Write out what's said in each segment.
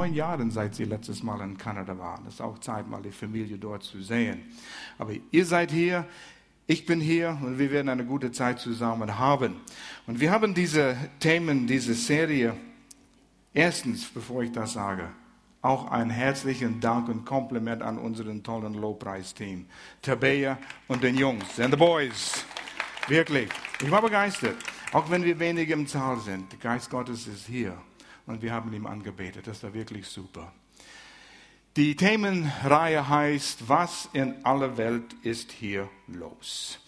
neun Jahren, seit sie letztes Mal in Kanada waren. Es ist auch Zeit, mal die Familie dort zu sehen. Aber ihr seid hier, ich bin hier und wir werden eine gute Zeit zusammen haben. Und wir haben diese Themen, diese Serie. Erstens, bevor ich das sage, auch einen herzlichen Dank und Kompliment an unseren tollen Lowpreis-Team. Tabea und den Jungs and the Boys. Wirklich. Ich war begeistert. Auch wenn wir wenig im Zahl sind. Der Geist Gottes ist hier. Und wir haben ihm angebetet. Das war wirklich super. Die Themenreihe heißt, was in aller Welt ist hier los?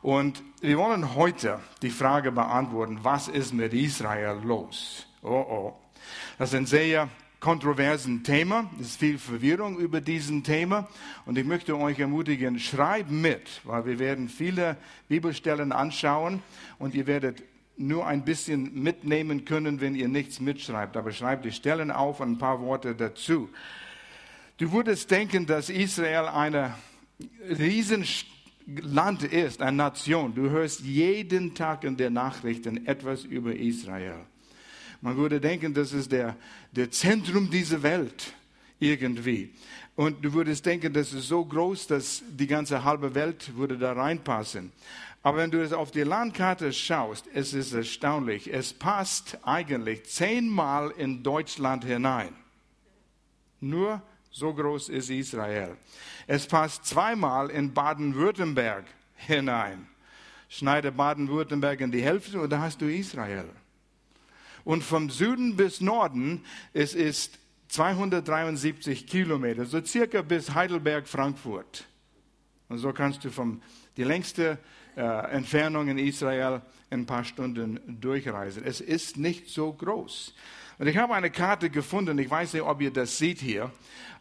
Und wir wollen heute die Frage beantworten, was ist mit Israel los? Oh oh. Das ist ein sehr kontroversen Thema. Es ist viel Verwirrung über diesen Thema. Und ich möchte euch ermutigen, schreibt mit, weil wir werden viele Bibelstellen anschauen und ihr werdet nur ein bisschen mitnehmen können, wenn ihr nichts mitschreibt. Aber schreibt die Stellen auf und ein paar Worte dazu. Du würdest denken, dass Israel ein Riesenland ist, eine Nation. Du hörst jeden Tag in den Nachrichten etwas über Israel. Man würde denken, das ist der, der Zentrum dieser Welt irgendwie. Und du würdest denken, das ist so groß, dass die ganze halbe Welt würde da reinpassen. Aber wenn du es auf die Landkarte schaust, es ist erstaunlich. Es passt eigentlich zehnmal in Deutschland hinein. Nur so groß ist Israel. Es passt zweimal in Baden-Württemberg hinein. Schneide Baden-Württemberg in die Hälfte und da hast du Israel. Und vom Süden bis Norden, es ist 273 Kilometer, so circa bis Heidelberg, Frankfurt. Und so kannst du vom, die längste äh, Entfernung in Israel in ein paar Stunden durchreisen. Es ist nicht so groß. Und ich habe eine Karte gefunden, ich weiß nicht, ob ihr das seht hier,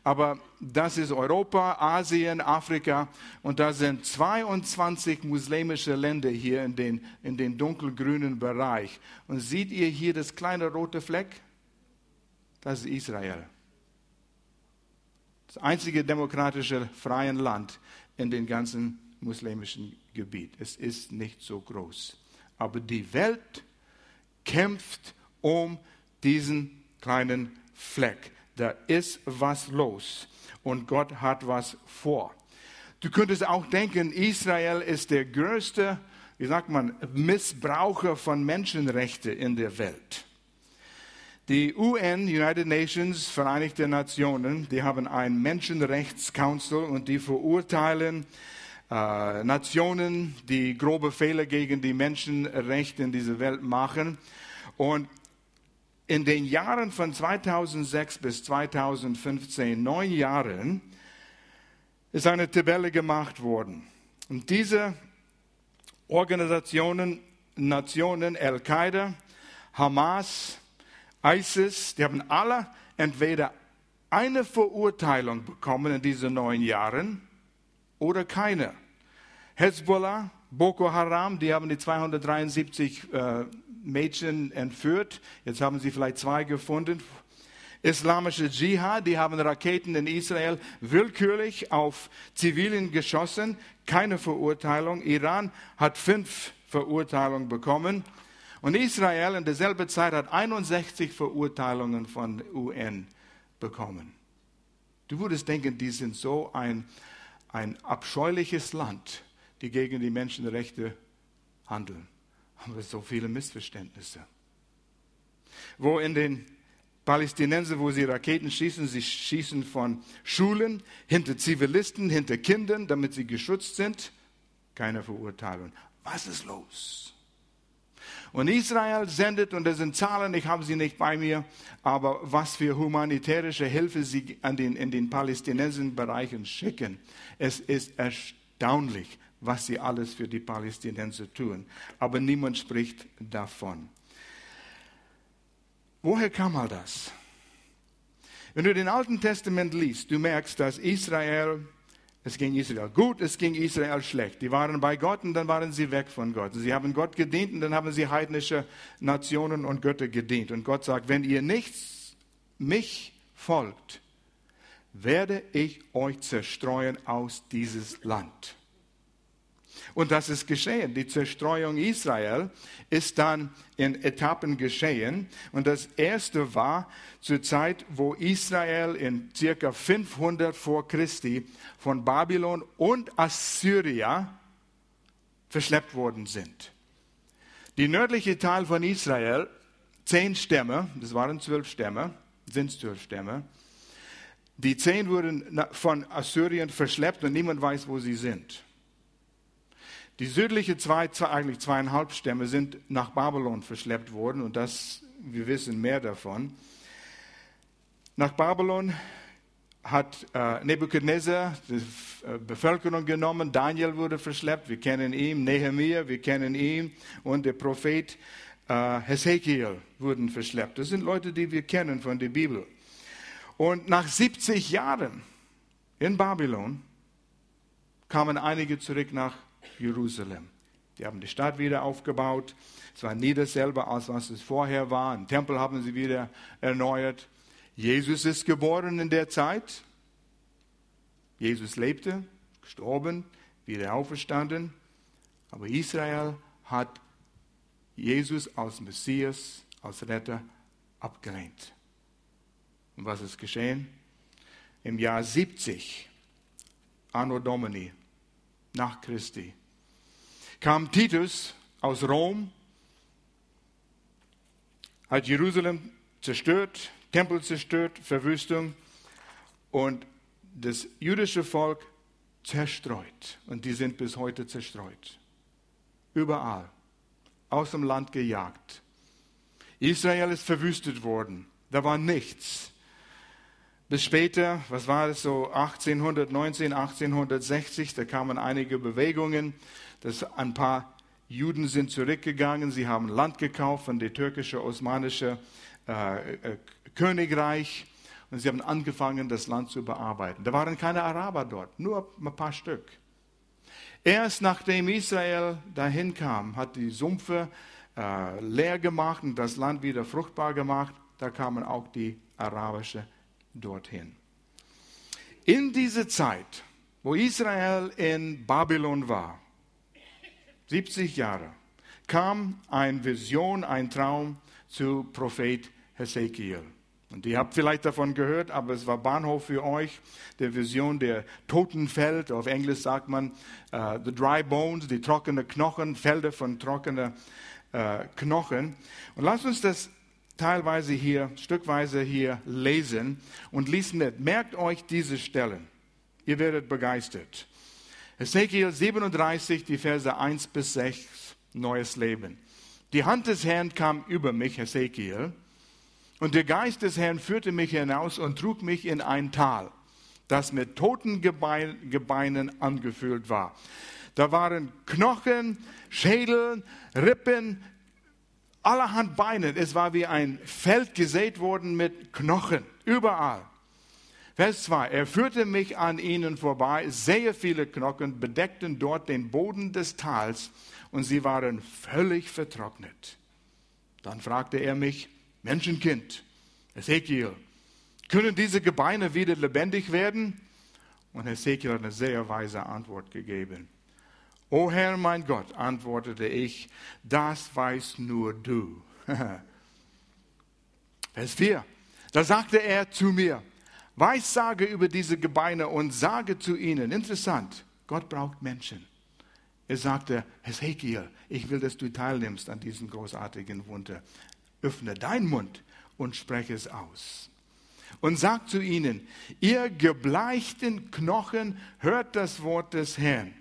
aber das ist Europa, Asien, Afrika und da sind 22 muslimische Länder hier in den, in den dunkelgrünen Bereich. Und seht ihr hier das kleine rote Fleck? Das ist Israel. Das einzige demokratische freie Land in dem ganzen muslimischen Gebiet. Es ist nicht so groß. Aber die Welt kämpft um diesen kleinen Fleck. Da ist was los und Gott hat was vor. Du könntest auch denken, Israel ist der größte, wie sagt man, Missbraucher von Menschenrechten in der Welt. Die UN, United Nations, Vereinigte Nationen, die haben ein Menschenrechtscouncil und die verurteilen äh, Nationen, die grobe Fehler gegen die Menschenrechte in dieser Welt machen. Und in den Jahren von 2006 bis 2015, neun Jahren, ist eine Tabelle gemacht worden. Und diese Organisationen, Nationen, Al-Qaida, Hamas, ISIS, die haben alle entweder eine Verurteilung bekommen in diesen neun Jahren oder keine. Hezbollah, Boko Haram, die haben die 273 äh, Mädchen entführt. Jetzt haben sie vielleicht zwei gefunden. Islamische Dschihad, die haben Raketen in Israel willkürlich auf Zivilen geschossen. Keine Verurteilung. Iran hat fünf Verurteilungen bekommen. Und Israel in derselben Zeit hat 61 Verurteilungen von UN bekommen. Du würdest denken, die sind so ein, ein abscheuliches Land, die gegen die Menschenrechte handeln haben wir so viele Missverständnisse. Wo in den Palästinenser, wo sie Raketen schießen, sie schießen von Schulen, hinter Zivilisten, hinter Kindern, damit sie geschützt sind. Keine Verurteilung. Was ist los? Und Israel sendet, und das sind Zahlen, ich habe sie nicht bei mir, aber was für humanitärische Hilfe sie an den, in den palästinensischen Bereichen schicken. Es ist erstaunlich, was sie alles für die Palästinenser tun. Aber niemand spricht davon. Woher kam all das? Wenn du den Alten Testament liest, du merkst, dass Israel, es ging Israel gut, es ging Israel schlecht. Die waren bei Gott und dann waren sie weg von Gott. Sie haben Gott gedient und dann haben sie heidnische Nationen und Götter gedient. Und Gott sagt, wenn ihr nichts mich folgt, werde ich euch zerstreuen aus dieses Land. Und das ist geschehen. Die Zerstreuung Israel ist dann in Etappen geschehen. Und das erste war zur Zeit, wo Israel in circa 500 vor Christi von Babylon und Assyria verschleppt worden sind. Die nördliche Teil von Israel, zehn Stämme, das waren zwölf Stämme, sind zwölf Stämme, die zehn wurden von Assyrien verschleppt und niemand weiß, wo sie sind. Die südliche zwei, eigentlich zweieinhalb Stämme sind nach Babylon verschleppt worden und das, wir wissen mehr davon. Nach Babylon hat äh, Nebuchadnezzar die äh, Bevölkerung genommen, Daniel wurde verschleppt, wir kennen ihn, Nehemiah, wir kennen ihn und der Prophet äh, Hesekiel wurden verschleppt. Das sind Leute, die wir kennen von der Bibel. Und nach 70 Jahren in Babylon kamen einige zurück nach Jerusalem. Die haben die Stadt wieder aufgebaut. Es war nie dasselbe, als was es vorher war. Ein Tempel haben sie wieder erneuert. Jesus ist geboren in der Zeit. Jesus lebte, gestorben, wieder auferstanden. Aber Israel hat Jesus als Messias, als Retter abgelehnt. Und was ist geschehen? Im Jahr 70, Anno Domini, nach Christi, kam Titus aus Rom, hat Jerusalem zerstört, Tempel zerstört, Verwüstung und das jüdische Volk zerstreut. Und die sind bis heute zerstreut. Überall. Aus dem Land gejagt. Israel ist verwüstet worden. Da war nichts. Bis später, was war es so, 1819, 1860, da kamen einige Bewegungen, dass ein paar Juden sind zurückgegangen, sie haben Land gekauft von dem türkischen osmanischen äh, äh, Königreich und sie haben angefangen, das Land zu bearbeiten. Da waren keine Araber dort, nur ein paar Stück. Erst nachdem Israel dahin kam, hat die Sumpfe äh, leer gemacht und das Land wieder fruchtbar gemacht, da kamen auch die arabischen dorthin. In dieser Zeit, wo Israel in Babylon war, 70 Jahre, kam eine Vision, ein Traum zu Prophet Hesekiel. Und ihr habt vielleicht davon gehört, aber es war Bahnhof für euch, der Vision der Totenfeld. Auf Englisch sagt man uh, the dry bones, die trockenen Knochen, Felder von trockenen uh, Knochen. Und lasst uns das teilweise hier, stückweise hier lesen und lesen mit. Merkt euch diese Stellen. Ihr werdet begeistert. Ezekiel 37, die Verse 1 bis 6, neues Leben. Die Hand des Herrn kam über mich, Ezekiel, und der Geist des Herrn führte mich hinaus und trug mich in ein Tal, das mit toten Gebeinen angefüllt war. Da waren Knochen, Schädel, Rippen, allerhand Beinen. Es war wie ein Feld gesät worden mit Knochen, überall. Vers 2. Er führte mich an ihnen vorbei. Sehr viele Knochen bedeckten dort den Boden des Tals und sie waren völlig vertrocknet. Dann fragte er mich, Menschenkind, Ezekiel, können diese Gebeine wieder lebendig werden? Und Ezekiel hat eine sehr weise Antwort gegeben. O Herr, mein Gott, antwortete ich, das weißt nur du. Vers 4. Da sagte er zu mir, Weissage über diese Gebeine und sage zu ihnen, interessant, Gott braucht Menschen. Er sagte, Hesekiel, ich will, dass du teilnimmst an diesem großartigen Wunder. Öffne deinen Mund und spreche es aus. Und sag zu ihnen, ihr gebleichten Knochen, hört das Wort des Herrn.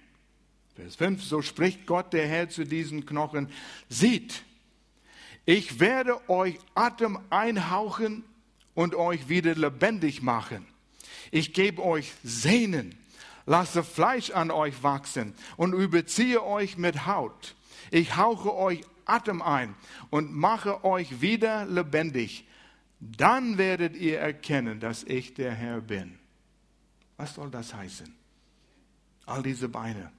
Vers 5, so spricht Gott der Herr zu diesen Knochen, sieht, ich werde euch Atem einhauchen und euch wieder lebendig machen. Ich gebe euch Sehnen, lasse Fleisch an euch wachsen und überziehe euch mit Haut. Ich hauche euch Atem ein und mache euch wieder lebendig. Dann werdet ihr erkennen, dass ich der Herr bin. Was soll das heißen? All diese Beine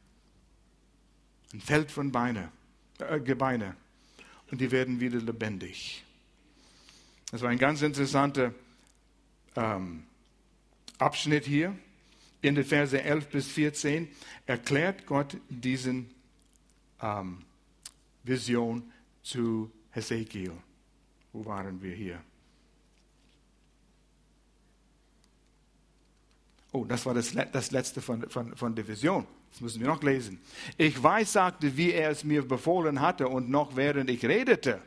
ein Feld von Beine, äh, Gebeine. Und die werden wieder lebendig. Das war ein ganz interessanter ähm, Abschnitt hier. in den Verse 11 bis 14 erklärt Gott diesen ähm, Vision zu Hesekiel. Wo waren wir hier? Oh, das war das, das letzte von, von, von der Vision. Das müssen wir noch lesen. Ich weiß, sagte, wie er es mir befohlen hatte, und noch während ich redete,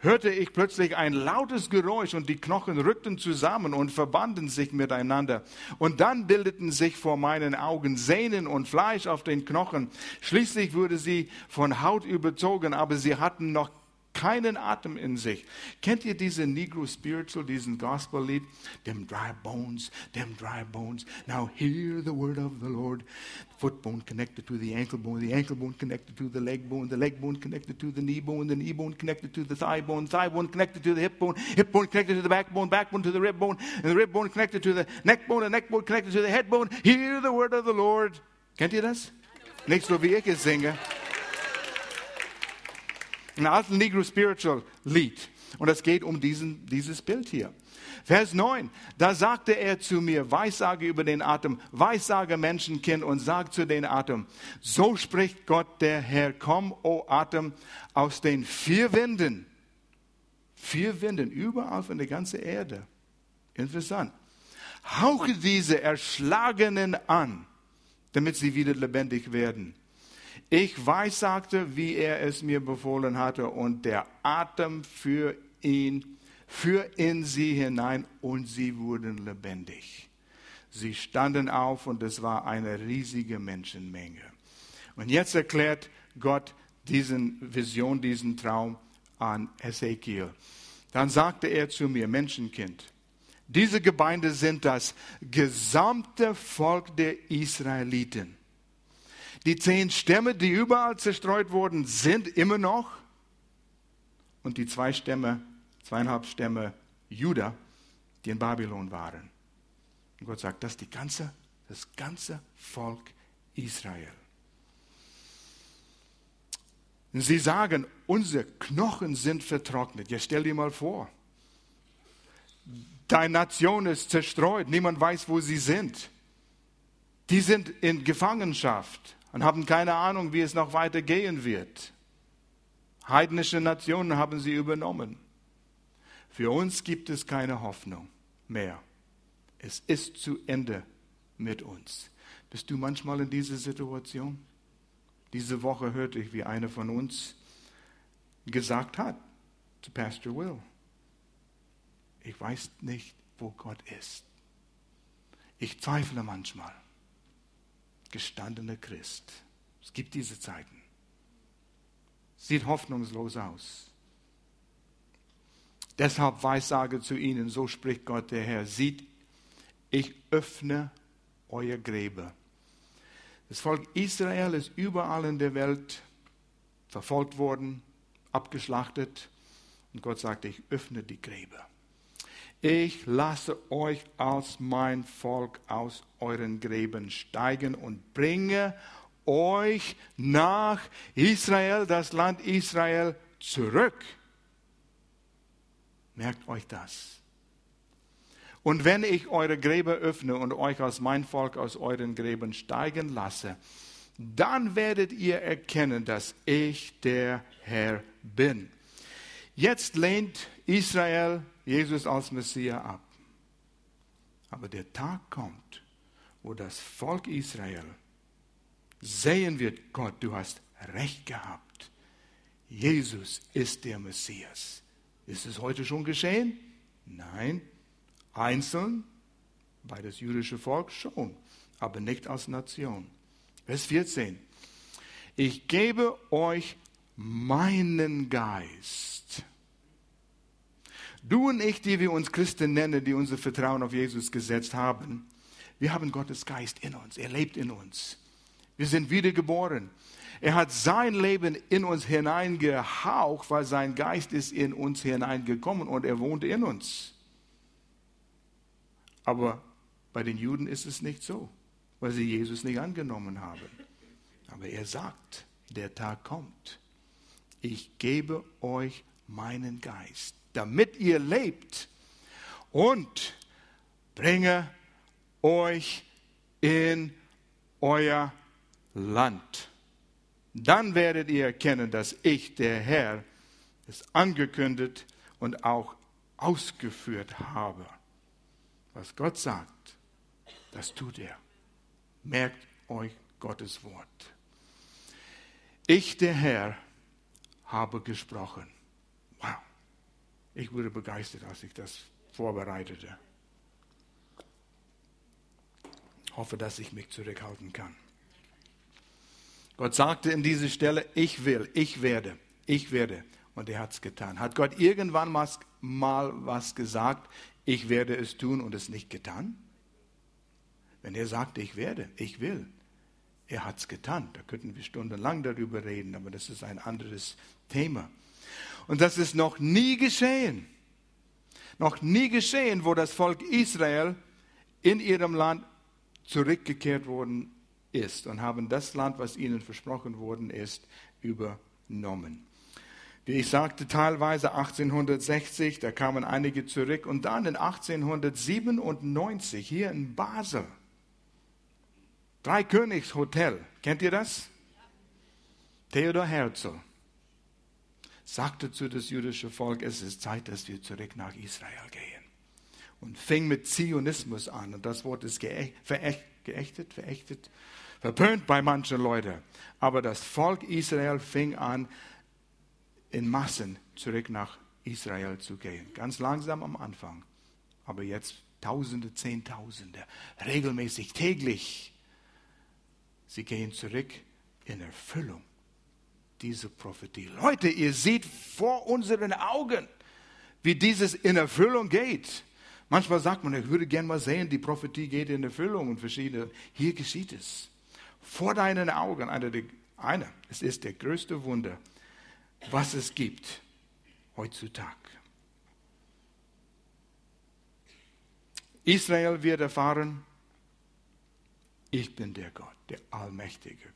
hörte ich plötzlich ein lautes Geräusch und die Knochen rückten zusammen und verbanden sich miteinander. Und dann bildeten sich vor meinen Augen Sehnen und Fleisch auf den Knochen. Schließlich wurde sie von Haut überzogen, aber sie hatten noch keinen Atem in sich. Kennt ihr diese Negro Spiritual, diesen Gospel-Lied? Them dry bones, them dry bones. Now hear the word of the Lord. Foot bone connected to the ankle bone, the ankle bone connected to the leg bone, the leg bone connected to the knee bone, the knee bone connected to the thigh bone, thigh bone connected to the hip bone, hip bone connected to the backbone, backbone to the rib bone, and the rib bone connected to the neck bone, and neck bone connected to the head bone. Hear the word of the Lord. Kennt ihr das? Nicht so wie ich es singe ein alten Negro Spiritual Lied. Und es geht um diesen, dieses Bild hier. Vers 9, da sagte er zu mir, Weissage über den Atem, Weissage Menschenkind und sag zu den Atem, so spricht Gott der Herr, komm, o Atem, aus den vier Winden. Vier Winden, überall von der ganzen Erde. Interessant. Hauche diese Erschlagenen an, damit sie wieder lebendig werden. Ich weiß, sagte, wie er es mir befohlen hatte, und der Atem für ihn, für in sie hinein, und sie wurden lebendig. Sie standen auf, und es war eine riesige Menschenmenge. Und jetzt erklärt Gott diesen Vision, diesen Traum an Ezekiel. Dann sagte er zu mir, Menschenkind, diese Gemeinde sind das gesamte Volk der Israeliten. Die zehn Stämme, die überall zerstreut wurden, sind immer noch. Und die zwei Stämme, zweieinhalb Stämme Juda, die in Babylon waren. Und Gott sagt, das ist die ganze, das ganze Volk Israel. Und sie sagen, unsere Knochen sind vertrocknet. Jetzt stell dir mal vor, deine Nation ist zerstreut, niemand weiß, wo sie sind. Die sind in Gefangenschaft und haben keine Ahnung, wie es noch weiter gehen wird. Heidnische Nationen haben sie übernommen. Für uns gibt es keine Hoffnung mehr. Es ist zu Ende mit uns. Bist du manchmal in dieser Situation? Diese Woche hörte ich, wie einer von uns gesagt hat zu Pastor Will, ich weiß nicht, wo Gott ist. Ich zweifle manchmal gestandener Christ. Es gibt diese Zeiten. Sieht hoffnungslos aus. Deshalb weissage zu ihnen, so spricht Gott der Herr, sieht, ich öffne euer Gräber. Das Volk Israel ist überall in der Welt verfolgt worden, abgeschlachtet. Und Gott sagt, ich öffne die Gräber. Ich lasse euch als mein Volk aus euren Gräben steigen und bringe euch nach Israel, das Land Israel, zurück. Merkt euch das. Und wenn ich eure Gräber öffne und euch als mein Volk aus euren Gräben steigen lasse, dann werdet ihr erkennen, dass ich der Herr bin. Jetzt lehnt Israel Jesus als Messias ab. Aber der Tag kommt, wo das Volk Israel sehen wird, Gott, du hast recht gehabt. Jesus ist der Messias. Ist es heute schon geschehen? Nein. Einzeln, bei das jüdische Volk schon, aber nicht als Nation. Vers 14. Ich gebe euch meinen Geist Du und ich, die wir uns Christen nennen, die unser Vertrauen auf Jesus gesetzt haben, wir haben Gottes Geist in uns. Er lebt in uns. Wir sind wiedergeboren. Er hat sein Leben in uns hineingehaucht, weil sein Geist ist in uns hineingekommen und er wohnt in uns. Aber bei den Juden ist es nicht so, weil sie Jesus nicht angenommen haben. Aber er sagt, der Tag kommt. Ich gebe euch meinen Geist damit ihr lebt und bringe euch in euer Land. Dann werdet ihr erkennen, dass ich, der Herr, es angekündigt und auch ausgeführt habe. Was Gott sagt, das tut er. Merkt euch Gottes Wort. Ich, der Herr, habe gesprochen. Ich wurde begeistert, als ich das vorbereitete. hoffe, dass ich mich zurückhalten kann. Gott sagte in dieser Stelle, ich will, ich werde, ich werde. Und er hat es getan. Hat Gott irgendwann mal was gesagt, ich werde es tun und es nicht getan? Wenn er sagte, ich werde, ich will, er hat es getan. Da könnten wir stundenlang darüber reden, aber das ist ein anderes Thema. Und das ist noch nie geschehen. Noch nie geschehen, wo das Volk Israel in ihrem Land zurückgekehrt worden ist und haben das Land, was ihnen versprochen worden ist, übernommen. Wie ich sagte, teilweise 1860, da kamen einige zurück und dann in 1897 hier in Basel. Dreikönigshotel, kennt ihr das? Theodor Herzl sagte zu das jüdische Volk, es ist Zeit, dass wir zurück nach Israel gehen und fing mit Zionismus an. Und das Wort ist geächtet, verächtet, verpönt bei manchen Leuten. Aber das Volk Israel fing an, in Massen zurück nach Israel zu gehen. Ganz langsam am Anfang. Aber jetzt Tausende, Zehntausende, regelmäßig, täglich. Sie gehen zurück in Erfüllung dieser Prophetie. Leute, ihr seht vor unseren Augen, wie dieses in Erfüllung geht. Manchmal sagt man, ich würde gerne mal sehen, die Prophetie geht in Erfüllung und verschiedene. Hier geschieht es. Vor deinen Augen. Einer, einer. Es ist der größte Wunder, was es gibt heutzutage. Israel wird erfahren, ich bin der Gott, der allmächtige.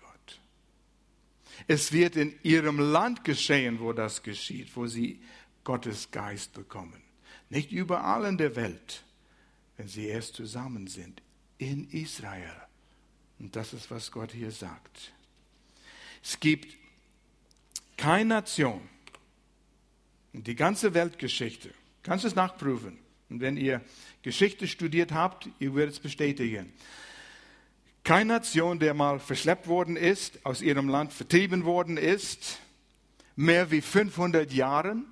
Es wird in ihrem Land geschehen, wo das geschieht, wo sie Gottes Geist bekommen. Nicht überall in der Welt, wenn sie erst zusammen sind. In Israel. Und das ist, was Gott hier sagt. Es gibt keine Nation, die ganze Weltgeschichte, kannst es nachprüfen. Und wenn ihr Geschichte studiert habt, ihr werdet es bestätigen. Keine Nation, der mal verschleppt worden ist, aus ihrem Land vertrieben worden ist, mehr wie 500 Jahren,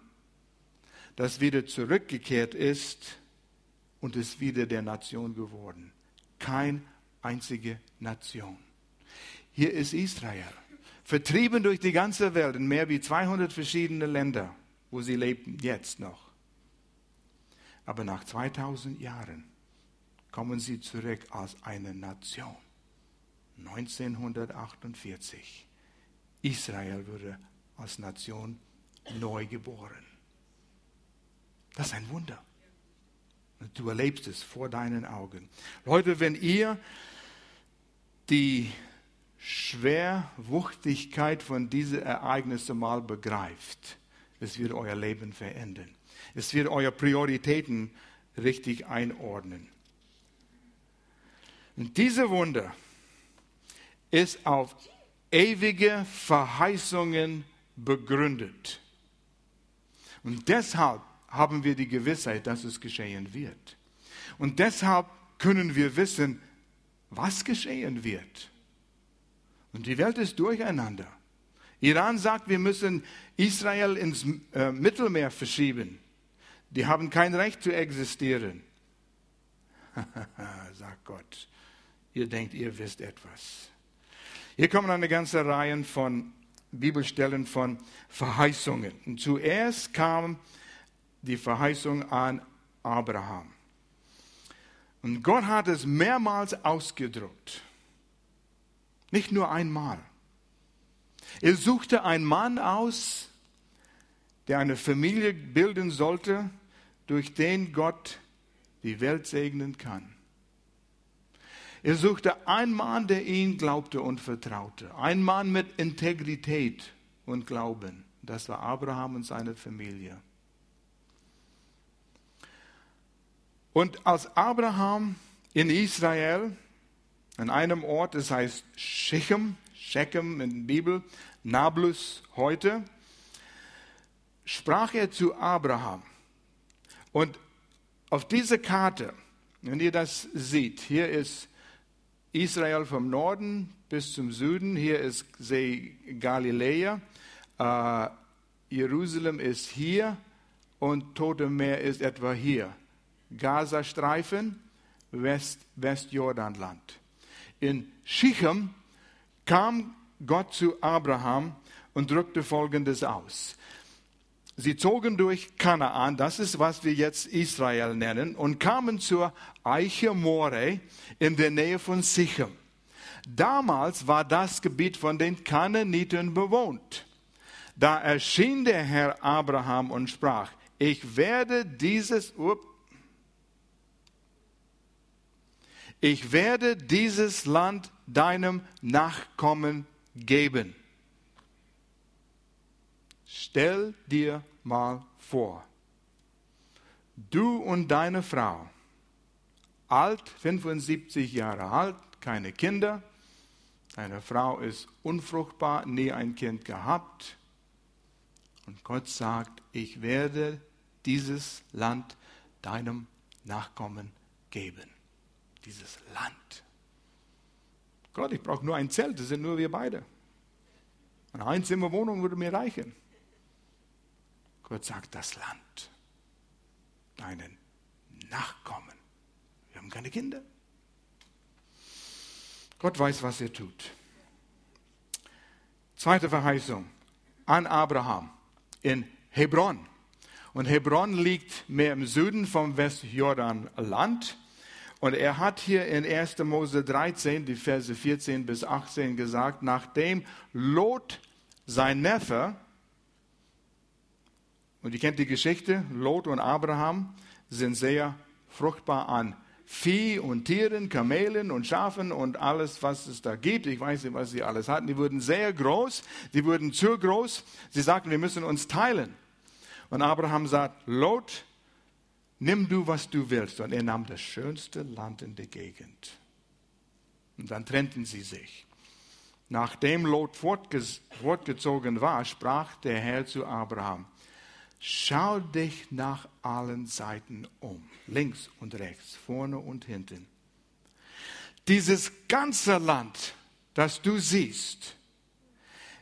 das wieder zurückgekehrt ist und ist wieder der Nation geworden. Kein einzige Nation. Hier ist Israel, vertrieben durch die ganze Welt in mehr wie 200 verschiedene Länder, wo sie lebten, jetzt noch. Aber nach 2000 Jahren kommen sie zurück als eine Nation. 1948. Israel wurde als Nation neu geboren. Das ist ein Wunder. Und du erlebst es vor deinen Augen. Leute, wenn ihr die Schwerwuchtigkeit von diesen Ereignissen mal begreift, es wird euer Leben verändern. Es wird eure Prioritäten richtig einordnen. Und diese Wunder ist auf ewige Verheißungen begründet. Und deshalb haben wir die Gewissheit, dass es geschehen wird. Und deshalb können wir wissen, was geschehen wird. Und die Welt ist durcheinander. Iran sagt, wir müssen Israel ins äh, Mittelmeer verschieben. Die haben kein Recht zu existieren. sagt Gott. Ihr denkt, ihr wisst etwas. Hier kommen eine ganze Reihe von Bibelstellen von Verheißungen. Und zuerst kam die Verheißung an Abraham. Und Gott hat es mehrmals ausgedruckt. Nicht nur einmal. Er suchte einen Mann aus, der eine Familie bilden sollte, durch den Gott die Welt segnen kann. Er suchte einen Mann, der ihn glaubte und vertraute. Ein Mann mit Integrität und Glauben. Das war Abraham und seine Familie. Und als Abraham in Israel an einem Ort, das heißt Shechem, Shechem in der Bibel, Nablus heute, sprach er zu Abraham. Und auf dieser Karte, wenn ihr das seht, hier ist Israel vom Norden bis zum Süden, hier ist See Galiläa, äh, Jerusalem ist hier und Tote Meer ist etwa hier. Gazastreifen, West, Westjordanland. In Shichem kam Gott zu Abraham und drückte Folgendes aus. Sie zogen durch Kanaan, das ist, was wir jetzt Israel nennen, und kamen zur Eiche More in der Nähe von Sichem. Damals war das Gebiet von den Kanaaniten bewohnt. Da erschien der Herr Abraham und sprach, ich werde dieses, up, ich werde dieses Land deinem Nachkommen geben. Stell dir mal vor, du und deine Frau, alt, 75 Jahre alt, keine Kinder, deine Frau ist unfruchtbar, nie ein Kind gehabt. Und Gott sagt, ich werde dieses Land deinem Nachkommen geben. Dieses Land. Gott, ich brauche nur ein Zelt, das sind nur wir beide. Eine Einzimmerwohnung würde mir reichen. Gott sagt, das Land, deinen Nachkommen. Wir haben keine Kinder. Gott weiß, was er tut. Zweite Verheißung an Abraham in Hebron. Und Hebron liegt mehr im Süden vom Westjordanland. Und er hat hier in 1. Mose 13, die Verse 14 bis 18 gesagt, nachdem Lot, sein Neffe, und ihr kennt die Geschichte, Lot und Abraham sind sehr fruchtbar an Vieh und Tieren, Kamelen und Schafen und alles, was es da gibt. Ich weiß nicht, was sie alles hatten. Die wurden sehr groß, die wurden zu groß. Sie sagten, wir müssen uns teilen. Und Abraham sagt, Lot, nimm du, was du willst. Und er nahm das schönste Land in der Gegend. Und dann trennten sie sich. Nachdem Lot fortgezogen war, sprach der Herr zu Abraham, Schau dich nach allen Seiten um, links und rechts, vorne und hinten. Dieses ganze Land, das du siehst,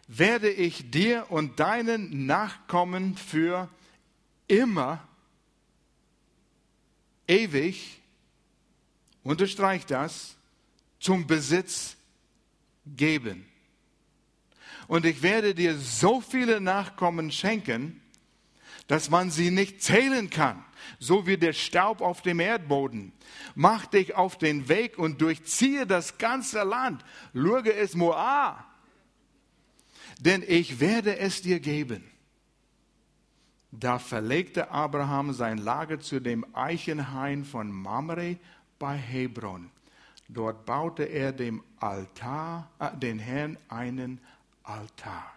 werde ich dir und deinen Nachkommen für immer, ewig, unterstreich das, zum Besitz geben. Und ich werde dir so viele Nachkommen schenken, dass man sie nicht zählen kann, so wie der Staub auf dem Erdboden. Mach dich auf den Weg und durchziehe das ganze Land. Lurge es Moa, denn ich werde es dir geben. Da verlegte Abraham sein Lager zu dem Eichenhain von Mamre bei Hebron. Dort baute er dem Altar, äh, den Herrn einen Altar.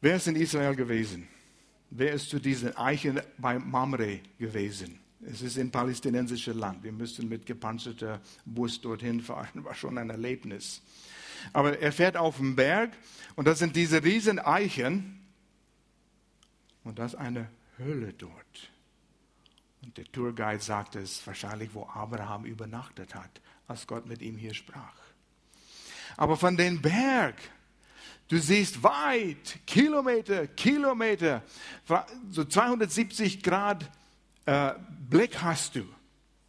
Wer ist in Israel gewesen? Wer ist zu diesen Eichen bei Mamre gewesen? Es ist ein palästinensisches Land. Wir müssen mit gepanzerter Bus dorthin fahren. War schon ein Erlebnis. Aber er fährt auf den Berg und das sind diese riesen Eichen und das ist eine Höhle dort. Und der Tourguide sagte, es wahrscheinlich, wo Abraham übernachtet hat, als Gott mit ihm hier sprach. Aber von dem Berg Du siehst weit, Kilometer, Kilometer, so 270 Grad äh, Blick hast du.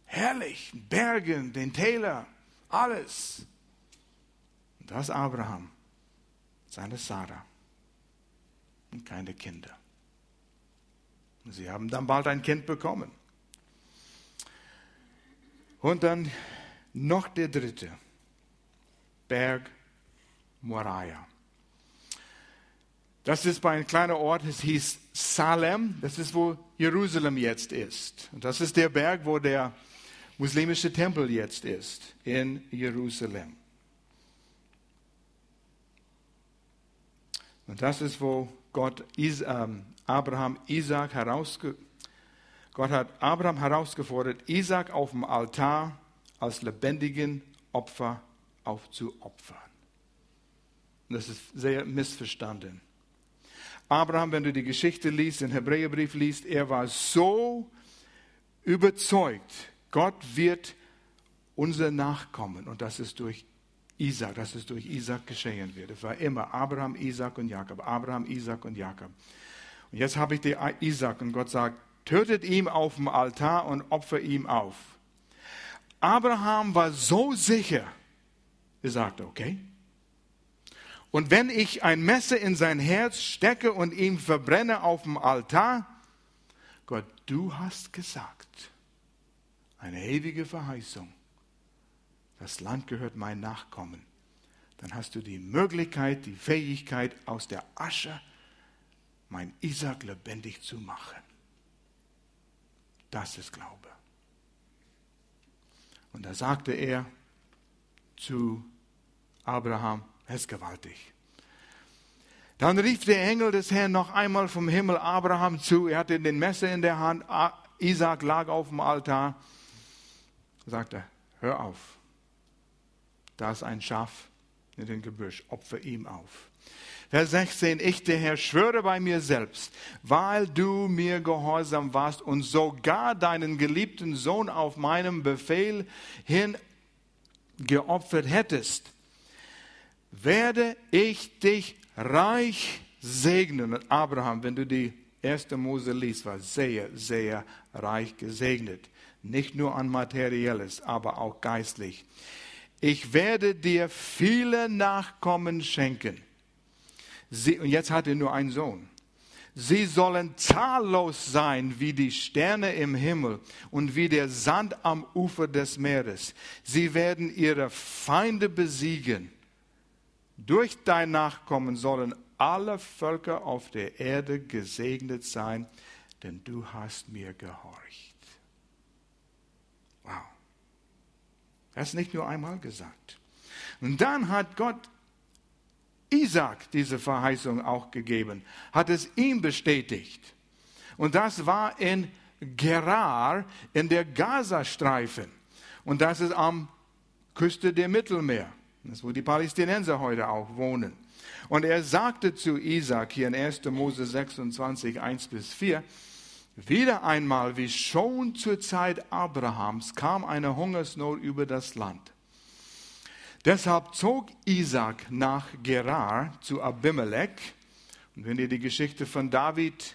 Herrlich, Bergen, den Täler, alles. Und das Abraham, seine Sarah und keine Kinder. Sie haben dann bald ein Kind bekommen. Und dann noch der dritte, Berg Moriah. Das ist bei einem kleinen Ort, es hieß Salem, das ist, wo Jerusalem jetzt ist. Und das ist der Berg, wo der muslimische Tempel jetzt ist, in Jerusalem. Und das ist, wo Gott Is, ähm, Abraham Isaac herausge Gott hat Abraham herausgefordert, Isaac auf dem Altar als lebendigen Opfer aufzuopfern. Das ist sehr missverstanden. Abraham, wenn du die Geschichte liest, den Hebräerbrief liest, er war so überzeugt, Gott wird unser Nachkommen und das ist durch Isaac, dass es durch Isaac geschehen wird. Es war immer Abraham, Isaac und Jakob, Abraham, Isaac und Jakob. Und jetzt habe ich den Isaac und Gott sagt, tötet ihn auf dem Altar und opfer ihm auf. Abraham war so sicher, er sagte, okay. Und wenn ich ein Messer in sein Herz stecke und ihn verbrenne auf dem Altar, Gott, du hast gesagt, eine ewige Verheißung, das Land gehört mein Nachkommen, dann hast du die Möglichkeit, die Fähigkeit, aus der Asche mein Isaac lebendig zu machen. Das ist Glaube. Und da sagte er zu Abraham, es ist gewaltig. Dann rief der Engel des Herrn noch einmal vom Himmel Abraham zu. Er hatte den Messer in der Hand. Isaac lag auf dem Altar. Er sagte, hör auf. Da ist ein Schaf in dem Gebüsch. Opfer ihm auf. Vers 16, ich der Herr schwöre bei mir selbst, weil du mir gehorsam warst und sogar deinen geliebten Sohn auf meinem Befehl hin geopfert hättest, werde ich dich reich segnen. Und Abraham, wenn du die erste Mose liest, war sehr, sehr reich gesegnet. Nicht nur an materielles, aber auch geistlich. Ich werde dir viele Nachkommen schenken Sie, und jetzt hat er nur einen Sohn. Sie sollen zahllos sein wie die Sterne im Himmel und wie der Sand am Ufer des Meeres. Sie werden ihre Feinde besiegen. Durch dein Nachkommen sollen alle Völker auf der Erde gesegnet sein, denn du hast mir gehorcht. Wow. Das ist nicht nur einmal gesagt. Und dann hat Gott Isaac diese Verheißung auch gegeben, hat es ihm bestätigt. Und das war in Gerar in der Gazastreifen. Und das ist am Küste der Mittelmeer. Das ist, wo die Palästinenser heute auch wohnen. Und er sagte zu Isaac hier in 1. Mose 26, 1 bis 4, wieder einmal, wie schon zur Zeit Abrahams, kam eine Hungersnot über das Land. Deshalb zog Isaac nach Gerar zu Abimelech. Und wenn ihr die Geschichte von David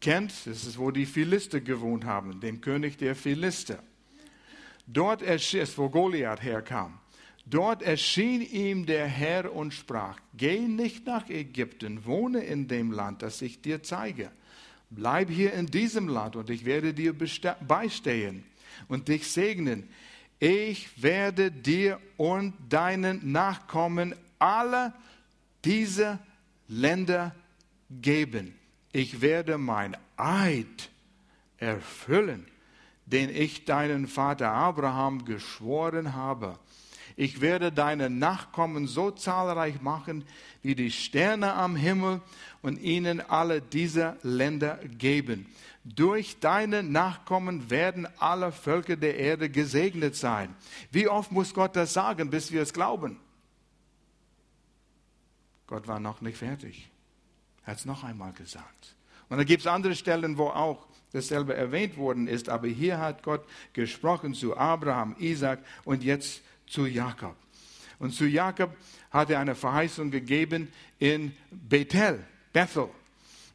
kennt, das ist, wo die Philister gewohnt haben, dem König der Philister. Dort erschien, wo Goliath herkam. Dort erschien ihm der Herr und sprach, geh nicht nach Ägypten, wohne in dem Land, das ich dir zeige. Bleib hier in diesem Land und ich werde dir beistehen und dich segnen ich werde dir und deinen Nachkommen alle diese Länder geben. Ich werde mein Eid erfüllen, den ich deinen Vater Abraham geschworen habe. Ich werde deine Nachkommen so zahlreich machen wie die Sterne am Himmel und ihnen alle diese Länder geben. Durch deine Nachkommen werden alle Völker der Erde gesegnet sein. Wie oft muss Gott das sagen, bis wir es glauben? Gott war noch nicht fertig. Er hat es noch einmal gesagt. Und dann gibt es andere Stellen, wo auch dasselbe erwähnt worden ist, aber hier hat Gott gesprochen zu Abraham, Isaac und jetzt zu Jakob. Und zu Jakob hat er eine Verheißung gegeben in Bethel, Bethel.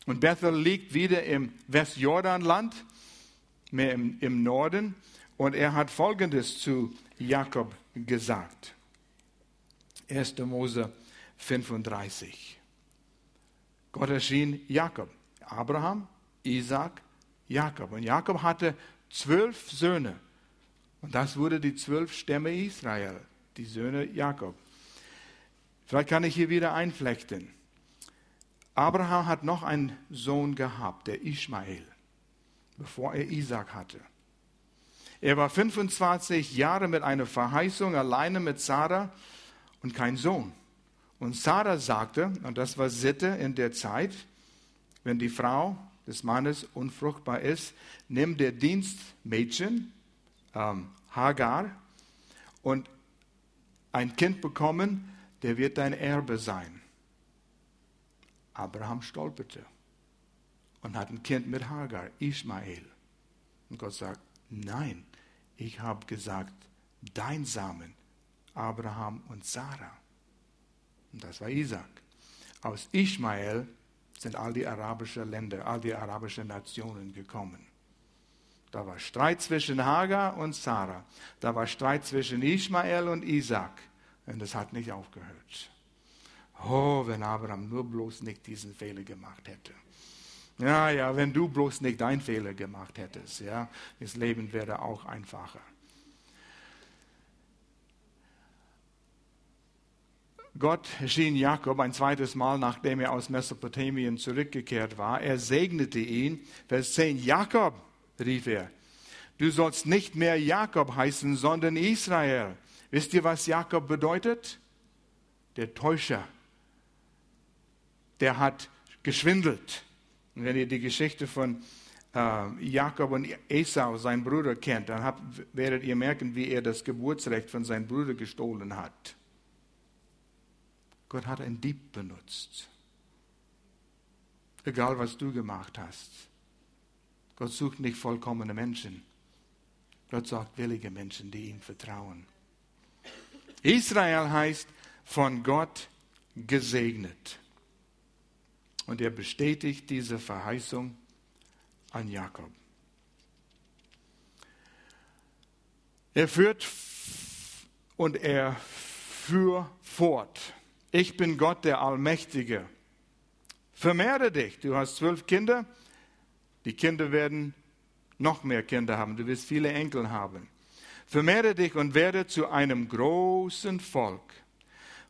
Und Bethel liegt wieder im Westjordanland, mehr im, im Norden. Und er hat Folgendes zu Jakob gesagt. 1. Mose 35. Gott erschien Jakob, Abraham, Isaac, Jakob. Und Jakob hatte zwölf Söhne. Und das wurde die zwölf Stämme Israel, die Söhne Jakob. Vielleicht kann ich hier wieder einflechten. Abraham hat noch einen Sohn gehabt, der Ishmael, bevor er Isaac hatte. Er war 25 Jahre mit einer Verheißung alleine mit Sarah und kein Sohn. Und Sarah sagte, und das war Sitte in der Zeit, wenn die Frau des Mannes unfruchtbar ist, nimm der Dienstmädchen ähm, Hagar und ein Kind bekommen, der wird dein Erbe sein. Abraham stolperte und hat ein Kind mit Hagar, Ismael. Und Gott sagt, nein, ich habe gesagt, dein Samen, Abraham und Sarah. Und das war Isaac. Aus Ismael sind all die arabischen Länder, all die arabischen Nationen gekommen. Da war Streit zwischen Hagar und Sarah. Da war Streit zwischen Ismael und Isaac. Und das hat nicht aufgehört. Oh, wenn Abraham nur bloß nicht diesen Fehler gemacht hätte. Ja, ja, wenn du bloß nicht deinen Fehler gemacht hättest, ja, das Leben wäre auch einfacher. Gott erschien Jakob ein zweites Mal, nachdem er aus Mesopotamien zurückgekehrt war. Er segnete ihn. Vers 10, Jakob, rief er, du sollst nicht mehr Jakob heißen, sondern Israel. Wisst ihr, was Jakob bedeutet? Der Täuscher. Der hat geschwindelt. Und wenn ihr die Geschichte von äh, Jakob und Esau, sein Bruder, kennt, dann habt, werdet ihr merken, wie er das Geburtsrecht von seinem Bruder gestohlen hat. Gott hat einen Dieb benutzt. Egal, was du gemacht hast. Gott sucht nicht vollkommene Menschen. Gott sagt willige Menschen, die ihm vertrauen. Israel heißt von Gott gesegnet. Und er bestätigt diese Verheißung an Jakob. Er führt und er führt fort. Ich bin Gott der Allmächtige. Vermehre dich. Du hast zwölf Kinder. Die Kinder werden noch mehr Kinder haben. Du wirst viele Enkel haben. Vermehre dich und werde zu einem großen Volk.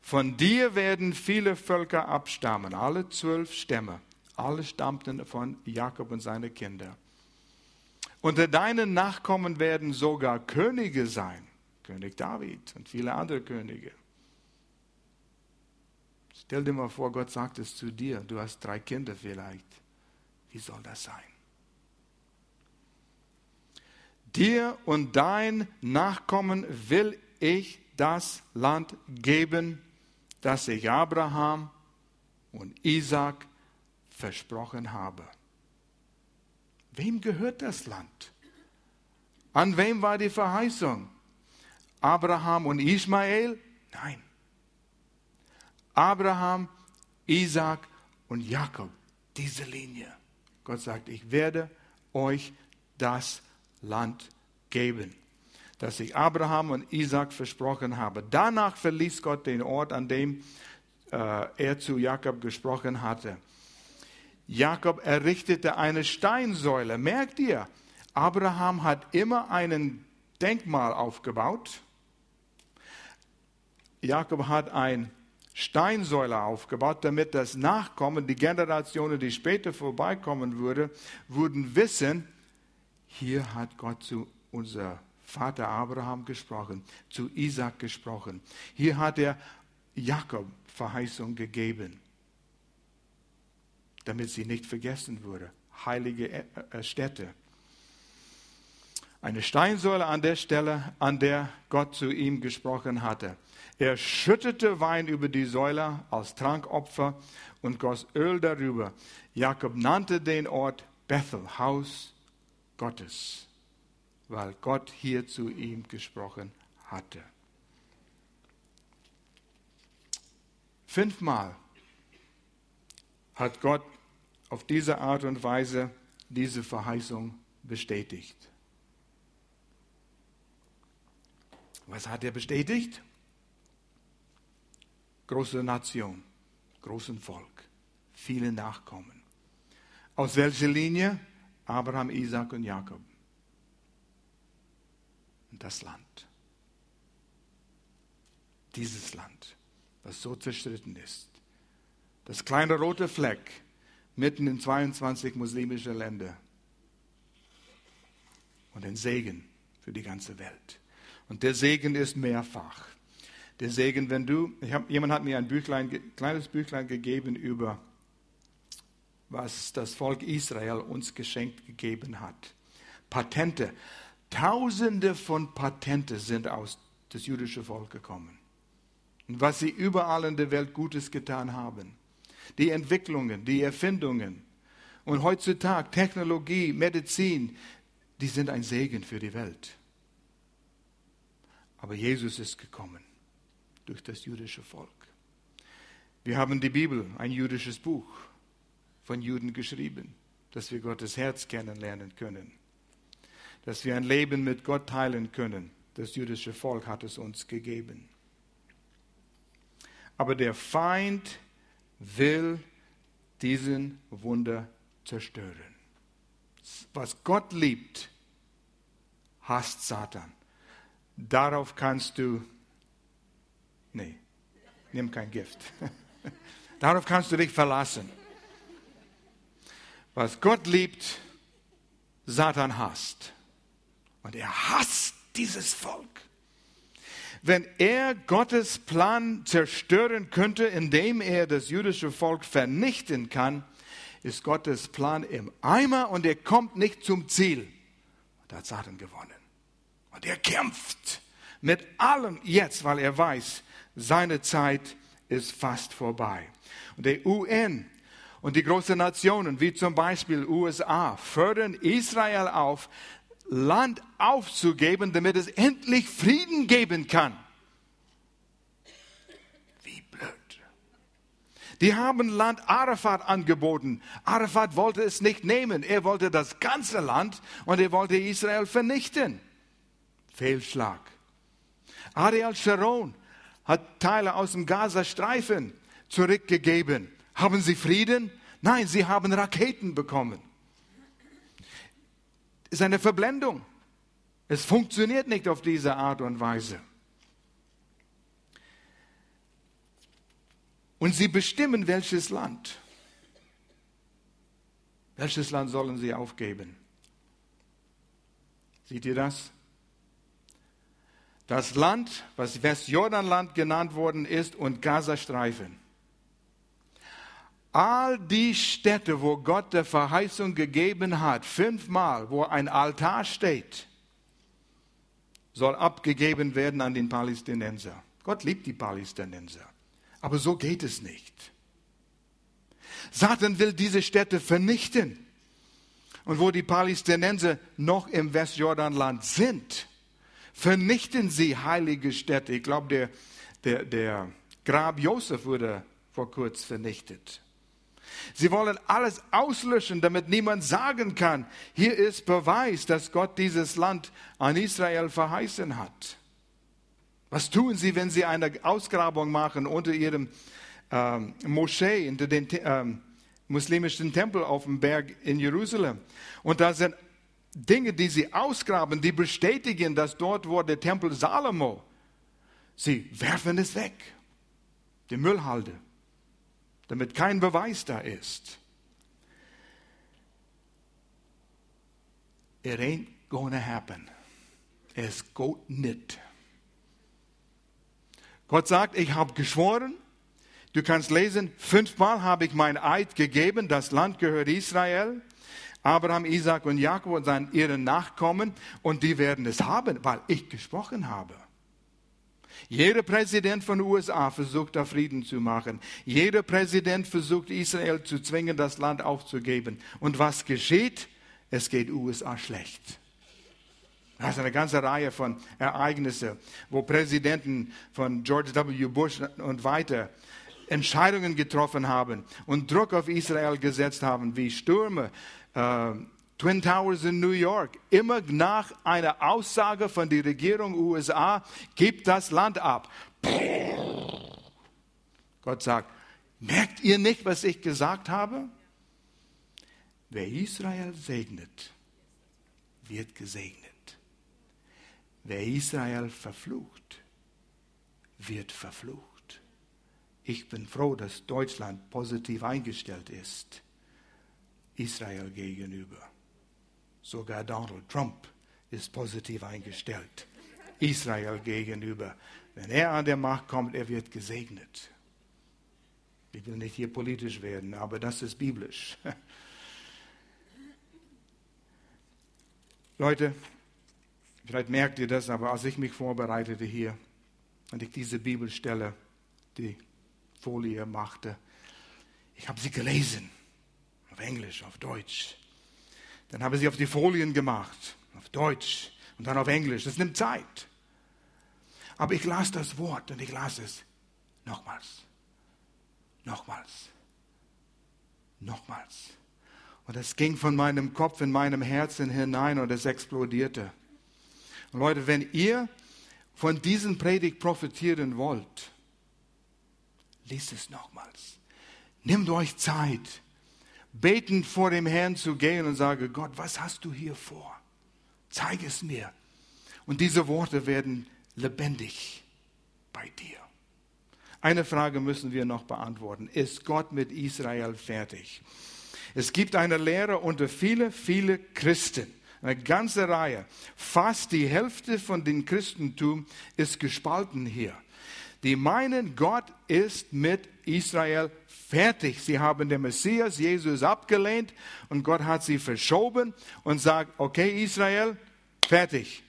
Von dir werden viele Völker abstammen, alle zwölf Stämme. Alle stammten von Jakob und seine Kinder. Unter deinen Nachkommen werden sogar Könige sein. König David und viele andere Könige. Stell dir mal vor, Gott sagt es zu dir, du hast drei Kinder vielleicht. Wie soll das sein? Dir und dein Nachkommen will ich das Land geben, das ich Abraham und Isaac versprochen habe. Wem gehört das Land? An wem war die Verheißung? Abraham und Ismael? Nein. Abraham, Isaac und Jakob. Diese Linie. Gott sagt, ich werde euch das Land geben, das ich Abraham und Isaac versprochen habe. Danach verließ Gott den Ort, an dem äh, er zu Jakob gesprochen hatte. Jakob errichtete eine Steinsäule. Merkt ihr, Abraham hat immer einen Denkmal aufgebaut. Jakob hat ein Steinsäule aufgebaut, damit das Nachkommen, die Generationen, die später vorbeikommen würde, würden wissen, hier hat Gott zu unser Vater Abraham gesprochen, zu Isaac gesprochen. Hier hat er Jakob Verheißung gegeben, damit sie nicht vergessen würde. Heilige äh, äh, Städte. Eine Steinsäule an der Stelle, an der Gott zu ihm gesprochen hatte. Er schüttete Wein über die Säule als Trankopfer und goss Öl darüber. Jakob nannte den Ort Bethel, Haus Gottes, weil Gott hier zu ihm gesprochen hatte. Fünfmal hat Gott auf diese Art und Weise diese Verheißung bestätigt. Was hat er bestätigt? große Nation, großen Volk, viele Nachkommen. Aus welcher Linie? Abraham, Isaac und Jakob. Und das Land. Dieses Land, was so zerstritten ist. Das kleine rote Fleck mitten in 22 muslimische Länder. Und ein Segen für die ganze Welt. Und der Segen ist mehrfach der Segen, wenn du, hab, jemand hat mir ein Büchlein, kleines Büchlein gegeben über, was das Volk Israel uns geschenkt gegeben hat. Patente. Tausende von Patente sind aus das jüdische Volk gekommen. und was sie überall in der Welt Gutes getan haben. Die Entwicklungen, die Erfindungen und heutzutage Technologie, Medizin, die sind ein Segen für die Welt. Aber Jesus ist gekommen durch das jüdische Volk. Wir haben die Bibel, ein jüdisches Buch, von Juden geschrieben, dass wir Gottes Herz kennenlernen können, dass wir ein Leben mit Gott teilen können. Das jüdische Volk hat es uns gegeben. Aber der Feind will diesen Wunder zerstören. Was Gott liebt, hasst Satan. Darauf kannst du, nee, nimm kein Gift. Darauf kannst du dich verlassen. Was Gott liebt, Satan hasst. Und er hasst dieses Volk. Wenn er Gottes Plan zerstören könnte, indem er das jüdische Volk vernichten kann, ist Gottes Plan im Eimer und er kommt nicht zum Ziel. Da hat Satan gewonnen. Und er kämpft mit allem jetzt, weil er weiß, seine Zeit ist fast vorbei. Und der UN und die großen Nationen, wie zum Beispiel USA, fördern Israel auf, Land aufzugeben, damit es endlich Frieden geben kann. Wie blöd. Die haben Land Arafat angeboten. Arafat wollte es nicht nehmen. Er wollte das ganze Land und er wollte Israel vernichten. Fehlschlag. Ariel Sharon hat Teile aus dem Gazastreifen zurückgegeben. Haben sie Frieden? Nein, sie haben Raketen bekommen. Ist eine Verblendung. Es funktioniert nicht auf diese Art und Weise. Und sie bestimmen, welches Land. Welches Land sollen sie aufgeben? Seht ihr das? Das Land, was Westjordanland genannt worden ist und Gazastreifen. All die Städte, wo Gott der Verheißung gegeben hat, fünfmal, wo ein Altar steht, soll abgegeben werden an den Palästinenser. Gott liebt die Palästinenser. Aber so geht es nicht. Satan will diese Städte vernichten. Und wo die Palästinenser noch im Westjordanland sind, vernichten sie heilige Städte. Ich glaube, der, der, der Grab Josef wurde vor kurzem vernichtet. Sie wollen alles auslöschen, damit niemand sagen kann, hier ist Beweis, dass Gott dieses Land an Israel verheißen hat. Was tun sie, wenn sie eine Ausgrabung machen unter ihrem ähm, Moschee, unter den ähm, muslimischen Tempel auf dem Berg in Jerusalem? Und da sind Dinge, die sie ausgraben, die bestätigen, dass dort wo der Tempel Salomo. Sie werfen es weg, die Müllhalde, damit kein Beweis da ist. It ain't gonna happen. Es geht nicht. Gott sagt, ich habe geschworen, du kannst lesen, fünfmal habe ich mein Eid gegeben, das Land gehört Israel. Abraham, Isaac und Jakob und seinen, ihren Nachkommen und die werden es haben, weil ich gesprochen habe. Jeder Präsident von den USA versucht, da Frieden zu machen. Jeder Präsident versucht, Israel zu zwingen, das Land aufzugeben. Und was geschieht? Es geht USA schlecht. Das ist eine ganze Reihe von Ereignissen, wo Präsidenten von George W. Bush und weiter Entscheidungen getroffen haben und Druck auf Israel gesetzt haben, wie Stürme, äh, Twin Towers in New York, immer nach einer Aussage von der Regierung USA, gibt das Land ab. Gott sagt, merkt ihr nicht, was ich gesagt habe? Wer Israel segnet, wird gesegnet. Wer Israel verflucht, wird verflucht. Ich bin froh, dass Deutschland positiv eingestellt ist Israel gegenüber. Sogar Donald Trump ist positiv eingestellt. Israel gegenüber. Wenn er an der Macht kommt, er wird gesegnet. Ich will nicht hier politisch werden, aber das ist biblisch. Leute, vielleicht merkt ihr das, aber als ich mich vorbereitete hier und ich diese Bibelstelle die Folie machte. Ich habe sie gelesen, auf Englisch, auf Deutsch. Dann habe ich sie auf die Folien gemacht, auf Deutsch und dann auf Englisch. Das nimmt Zeit. Aber ich las das Wort und ich las es nochmals, nochmals, nochmals. Und es ging von meinem Kopf in meinem Herzen hinein und es explodierte. Und Leute, wenn ihr von diesen Predigt profitieren wollt, liest es nochmals. Nehmt euch Zeit, betend vor dem Herrn zu gehen und sage, Gott, was hast du hier vor? Zeig es mir. Und diese Worte werden lebendig bei dir. Eine Frage müssen wir noch beantworten. Ist Gott mit Israel fertig? Es gibt eine Lehre unter viele, viele Christen, eine ganze Reihe. Fast die Hälfte von dem Christentum ist gespalten hier. Die meinen, Gott ist mit Israel fertig. Sie haben den Messias, Jesus, abgelehnt und Gott hat sie verschoben und sagt, okay Israel, fertig.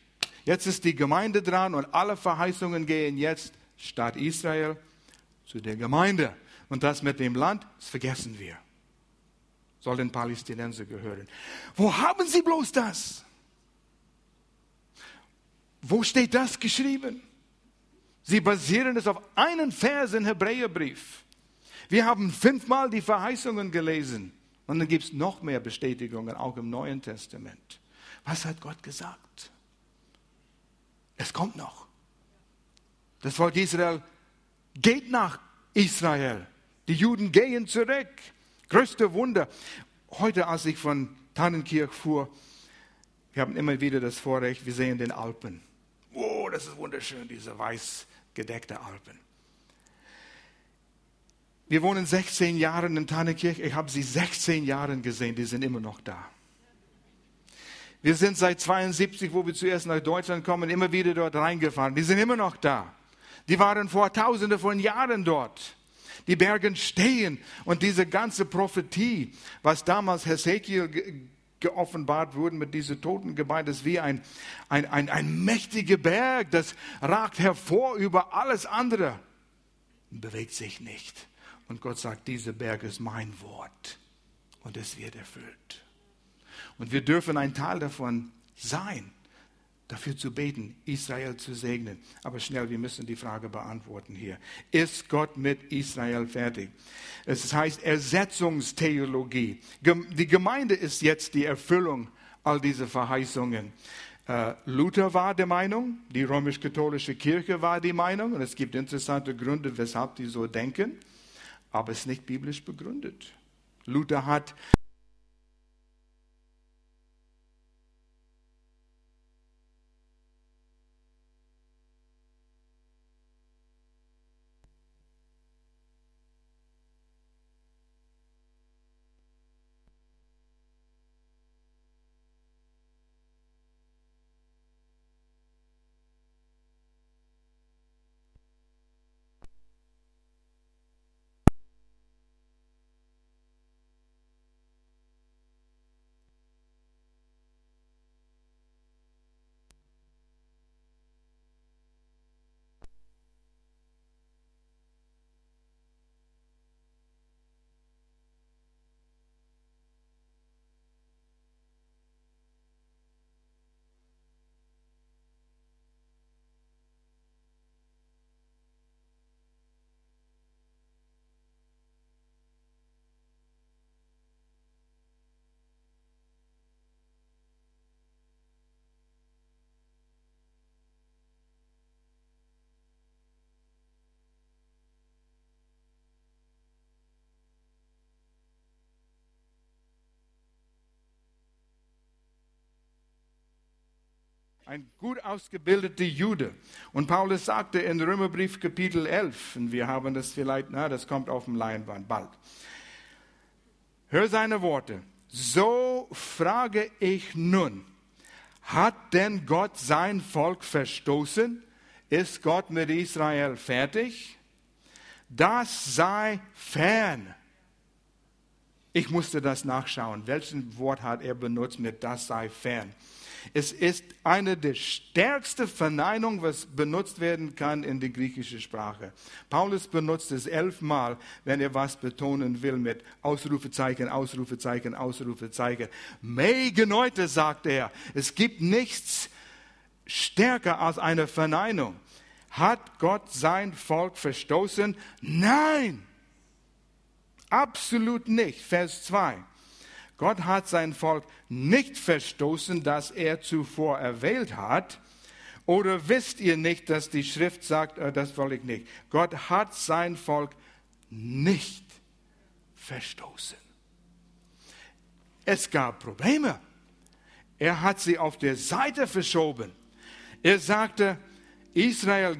Jetzt ist die Gemeinde dran und alle Verheißungen gehen jetzt statt Israel zu der Gemeinde. Und das mit dem Land, das vergessen wir soll den Palästinenser gehören. Wo haben Sie bloß das? Wo steht das geschrieben? Sie basieren es auf einen Vers im Hebräerbrief. Wir haben fünfmal die Verheißungen gelesen und dann gibt es noch mehr Bestätigungen, auch im Neuen Testament. Was hat Gott gesagt? Es kommt noch. Das Volk Israel geht nach Israel. Die Juden gehen zurück. Größte Wunder. Heute, als ich von Tannenkirch fuhr, wir haben immer wieder das Vorrecht, wir sehen den Alpen. Oh, das ist wunderschön, diese weiß gedeckte Alpen. Wir wohnen 16 Jahre in Tannenkirch. Ich habe sie 16 Jahre gesehen, die sind immer noch da. Wir sind seit 72, wo wir zuerst nach Deutschland kommen, immer wieder dort reingefahren. Die sind immer noch da. Die waren vor Tausende von Jahren dort die Berge stehen. Und diese ganze Prophetie, was damals Hesekiel geoffenbart wurde mit diesem Totengebein, das ist wie ein, ein, ein, ein mächtiger Berg, das ragt hervor über alles andere und bewegt sich nicht. Und Gott sagt, dieser Berg ist mein Wort und es wird erfüllt. Und wir dürfen ein Teil davon sein dafür zu beten, Israel zu segnen. Aber schnell, wir müssen die Frage beantworten hier. Ist Gott mit Israel fertig? Es heißt Ersetzungstheologie. Die Gemeinde ist jetzt die Erfüllung all dieser Verheißungen. Äh, Luther war der Meinung, die römisch-katholische Kirche war die Meinung, und es gibt interessante Gründe, weshalb die so denken, aber es ist nicht biblisch begründet. Luther hat ein gut ausgebildeter Jude. Und Paulus sagte in Römerbrief Kapitel 11, und wir haben das vielleicht, na, das kommt auf dem Leinwand bald. Hör seine Worte. So frage ich nun, hat denn Gott sein Volk verstoßen? Ist Gott mit Israel fertig? Das sei fern. Ich musste das nachschauen. Welches Wort hat er benutzt mit das sei fern? Es ist eine der stärksten Verneinungen, was benutzt werden kann in der griechischen Sprache. Paulus benutzt es elfmal, wenn er was betonen will mit Ausrufezeichen, Ausrufezeichen, Ausrufezeichen. Megeneute, sagt er. Es gibt nichts stärker als eine Verneinung. Hat Gott sein Volk verstoßen? Nein! Absolut nicht. Vers 2. Gott hat sein Volk nicht verstoßen, das er zuvor erwählt hat. Oder wisst ihr nicht, dass die Schrift sagt, äh, das will ich nicht. Gott hat sein Volk nicht verstoßen. Es gab Probleme. Er hat sie auf der Seite verschoben. Er sagte, Israel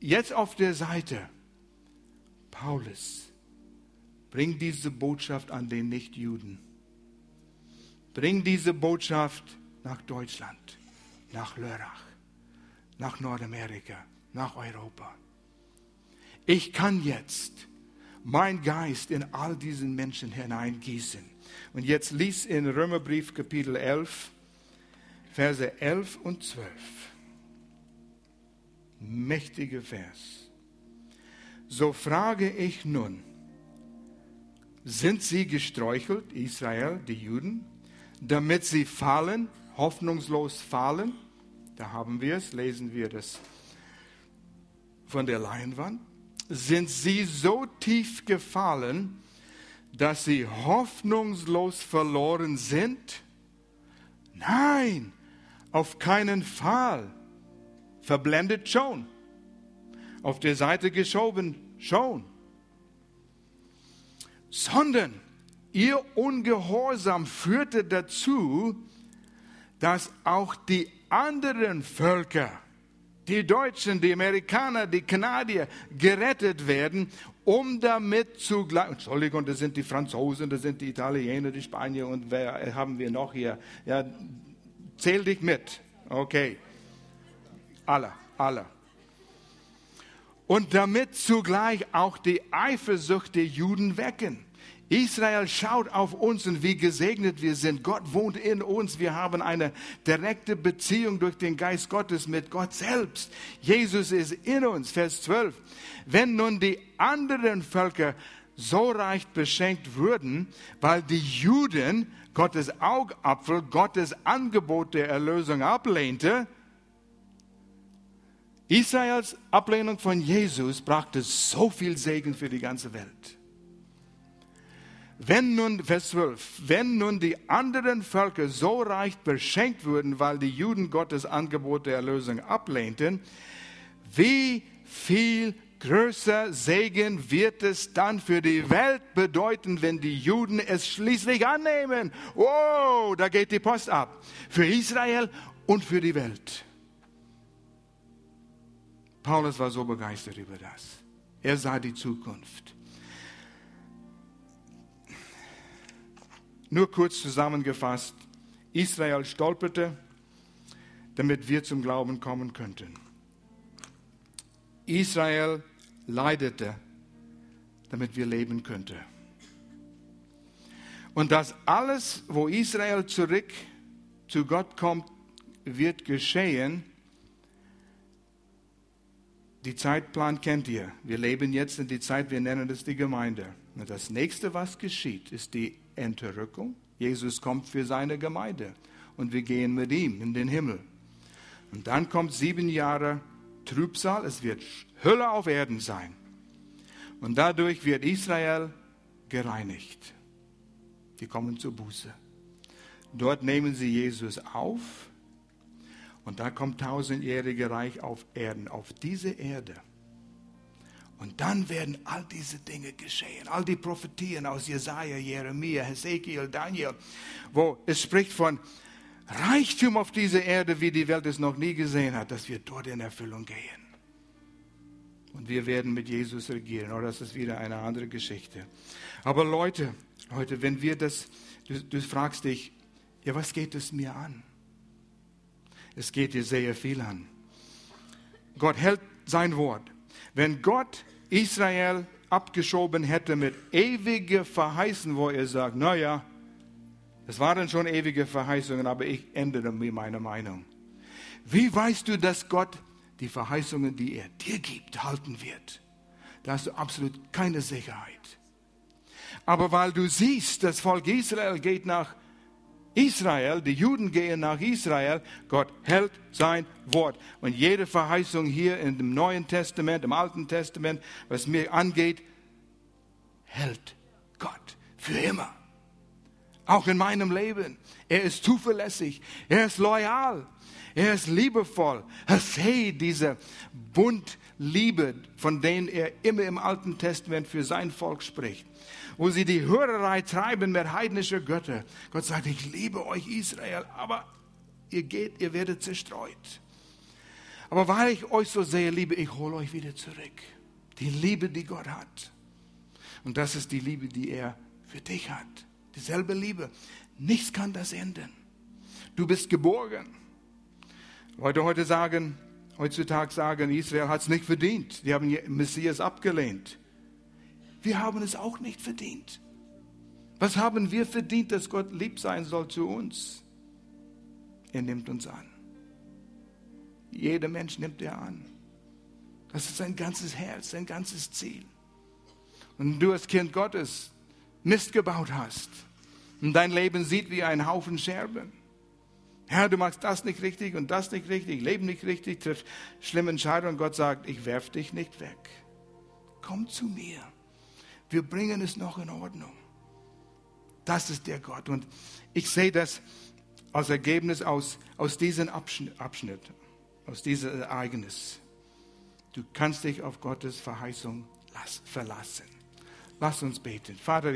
jetzt auf der Seite. Paulus, bring diese Botschaft an den Nichtjuden. Bring diese Botschaft nach Deutschland, nach Lörrach, nach Nordamerika, nach Europa. Ich kann jetzt mein Geist in all diesen Menschen hineingießen. Und jetzt lies in Römerbrief Kapitel 11, Verse 11 und 12. Mächtige Vers. So frage ich nun, sind sie gestreuchelt, Israel, die Juden? Damit sie fallen, hoffnungslos fallen. Da haben wir es, lesen wir das von der Leinwand. Sind sie so tief gefallen, dass sie hoffnungslos verloren sind? Nein, auf keinen Fall. Verblendet schon. Auf der Seite geschoben schon. Sondern Ihr Ungehorsam führte dazu, dass auch die anderen Völker, die Deutschen, die Amerikaner, die Kanadier gerettet werden, um damit zu Entschuldigung, das sind die Franzosen, das sind die Italiener, die Spanier und wer haben wir noch hier? Ja, zähl dich mit. Okay. Alle, alle. Und damit zugleich auch die Eifersucht der Juden wecken. Israel schaut auf uns und wie gesegnet wir sind. Gott wohnt in uns. Wir haben eine direkte Beziehung durch den Geist Gottes mit Gott selbst. Jesus ist in uns. Vers 12. Wenn nun die anderen Völker so reich beschenkt würden, weil die Juden Gottes Augapfel, Gottes Angebot der Erlösung ablehnte, Israels Ablehnung von Jesus brachte so viel Segen für die ganze Welt. Wenn nun, Vers 12, wenn nun die anderen Völker so reich beschenkt wurden, weil die Juden Gottes Angebot der Erlösung ablehnten, wie viel größer Segen wird es dann für die Welt bedeuten, wenn die Juden es schließlich annehmen. Wow, da geht die Post ab. Für Israel und für die Welt. Paulus war so begeistert über das. Er sah die Zukunft. Nur kurz zusammengefasst, Israel stolperte, damit wir zum Glauben kommen könnten. Israel leidete, damit wir leben könnten. Und das alles, wo Israel zurück zu Gott kommt, wird geschehen. Die Zeitplan kennt ihr. Wir leben jetzt in die Zeit, wir nennen es die Gemeinde. Und das nächste, was geschieht, ist die Entrückung. Jesus kommt für seine Gemeinde und wir gehen mit ihm in den Himmel. Und dann kommt sieben Jahre Trübsal, es wird Hölle auf Erden sein. Und dadurch wird Israel gereinigt. Die kommen zur Buße. Dort nehmen sie Jesus auf und da kommt tausendjährige Reich auf Erden, auf diese Erde. Und dann werden all diese Dinge geschehen. All die Prophetien aus Jesaja, Jeremia, Hesekiel, Daniel, wo es spricht von Reichtum auf dieser Erde, wie die Welt es noch nie gesehen hat, dass wir dort in Erfüllung gehen. Und wir werden mit Jesus regieren. Oder oh, das ist wieder eine andere Geschichte. Aber Leute, Leute, wenn wir das, du, du fragst dich, ja, was geht es mir an? Es geht dir sehr viel an. Gott hält sein Wort. Wenn Gott Israel abgeschoben hätte mit ewiger Verheißen, wo er sagt, naja, Es waren schon ewige Verheißungen, aber ich ändere meine Meinung. Wie weißt du, dass Gott die Verheißungen, die er dir gibt, halten wird? Da hast du absolut keine Sicherheit. Aber weil du siehst, das Volk Israel geht nach Israel, die Juden gehen nach Israel, Gott hält sein Wort. Und jede Verheißung hier in dem Neuen Testament, im Alten Testament, was mir angeht, hält Gott für immer. Auch in meinem Leben. Er ist zuverlässig, er ist loyal, er ist liebevoll. Sieht diese Bundliebe, von denen er immer im Alten Testament für sein Volk spricht. Wo sie die Hörerei treiben mit heidnischer Götter. Gott sagt, ich liebe euch Israel, aber ihr geht, ihr werdet zerstreut. Aber weil ich euch so sehr liebe, ich hole euch wieder zurück. Die Liebe, die Gott hat. Und das ist die Liebe, die er für dich hat. Dieselbe Liebe. Nichts kann das ändern. Du bist geborgen. Leute heute sagen, heutzutage sagen, Israel hat es nicht verdient. Die haben Messias abgelehnt. Wir haben es auch nicht verdient. Was haben wir verdient, dass Gott lieb sein soll zu uns? Er nimmt uns an. Jeder Mensch nimmt er an. Das ist sein ganzes Herz, sein ganzes Ziel. Und du als Kind Gottes Mist gebaut hast und dein Leben sieht wie ein Haufen Scherben. Herr, du machst das nicht richtig und das nicht richtig, leben nicht richtig, triffst schlimme Entscheidungen. Gott sagt, ich werf dich nicht weg. Komm zu mir. Wir bringen es noch in Ordnung. Das ist der Gott. Und ich sehe das als Ergebnis aus, aus diesem Abschnitt, Abschnitt, aus diesem Ereignis. Du kannst dich auf Gottes Verheißung verlassen. Lass uns beten. Vater,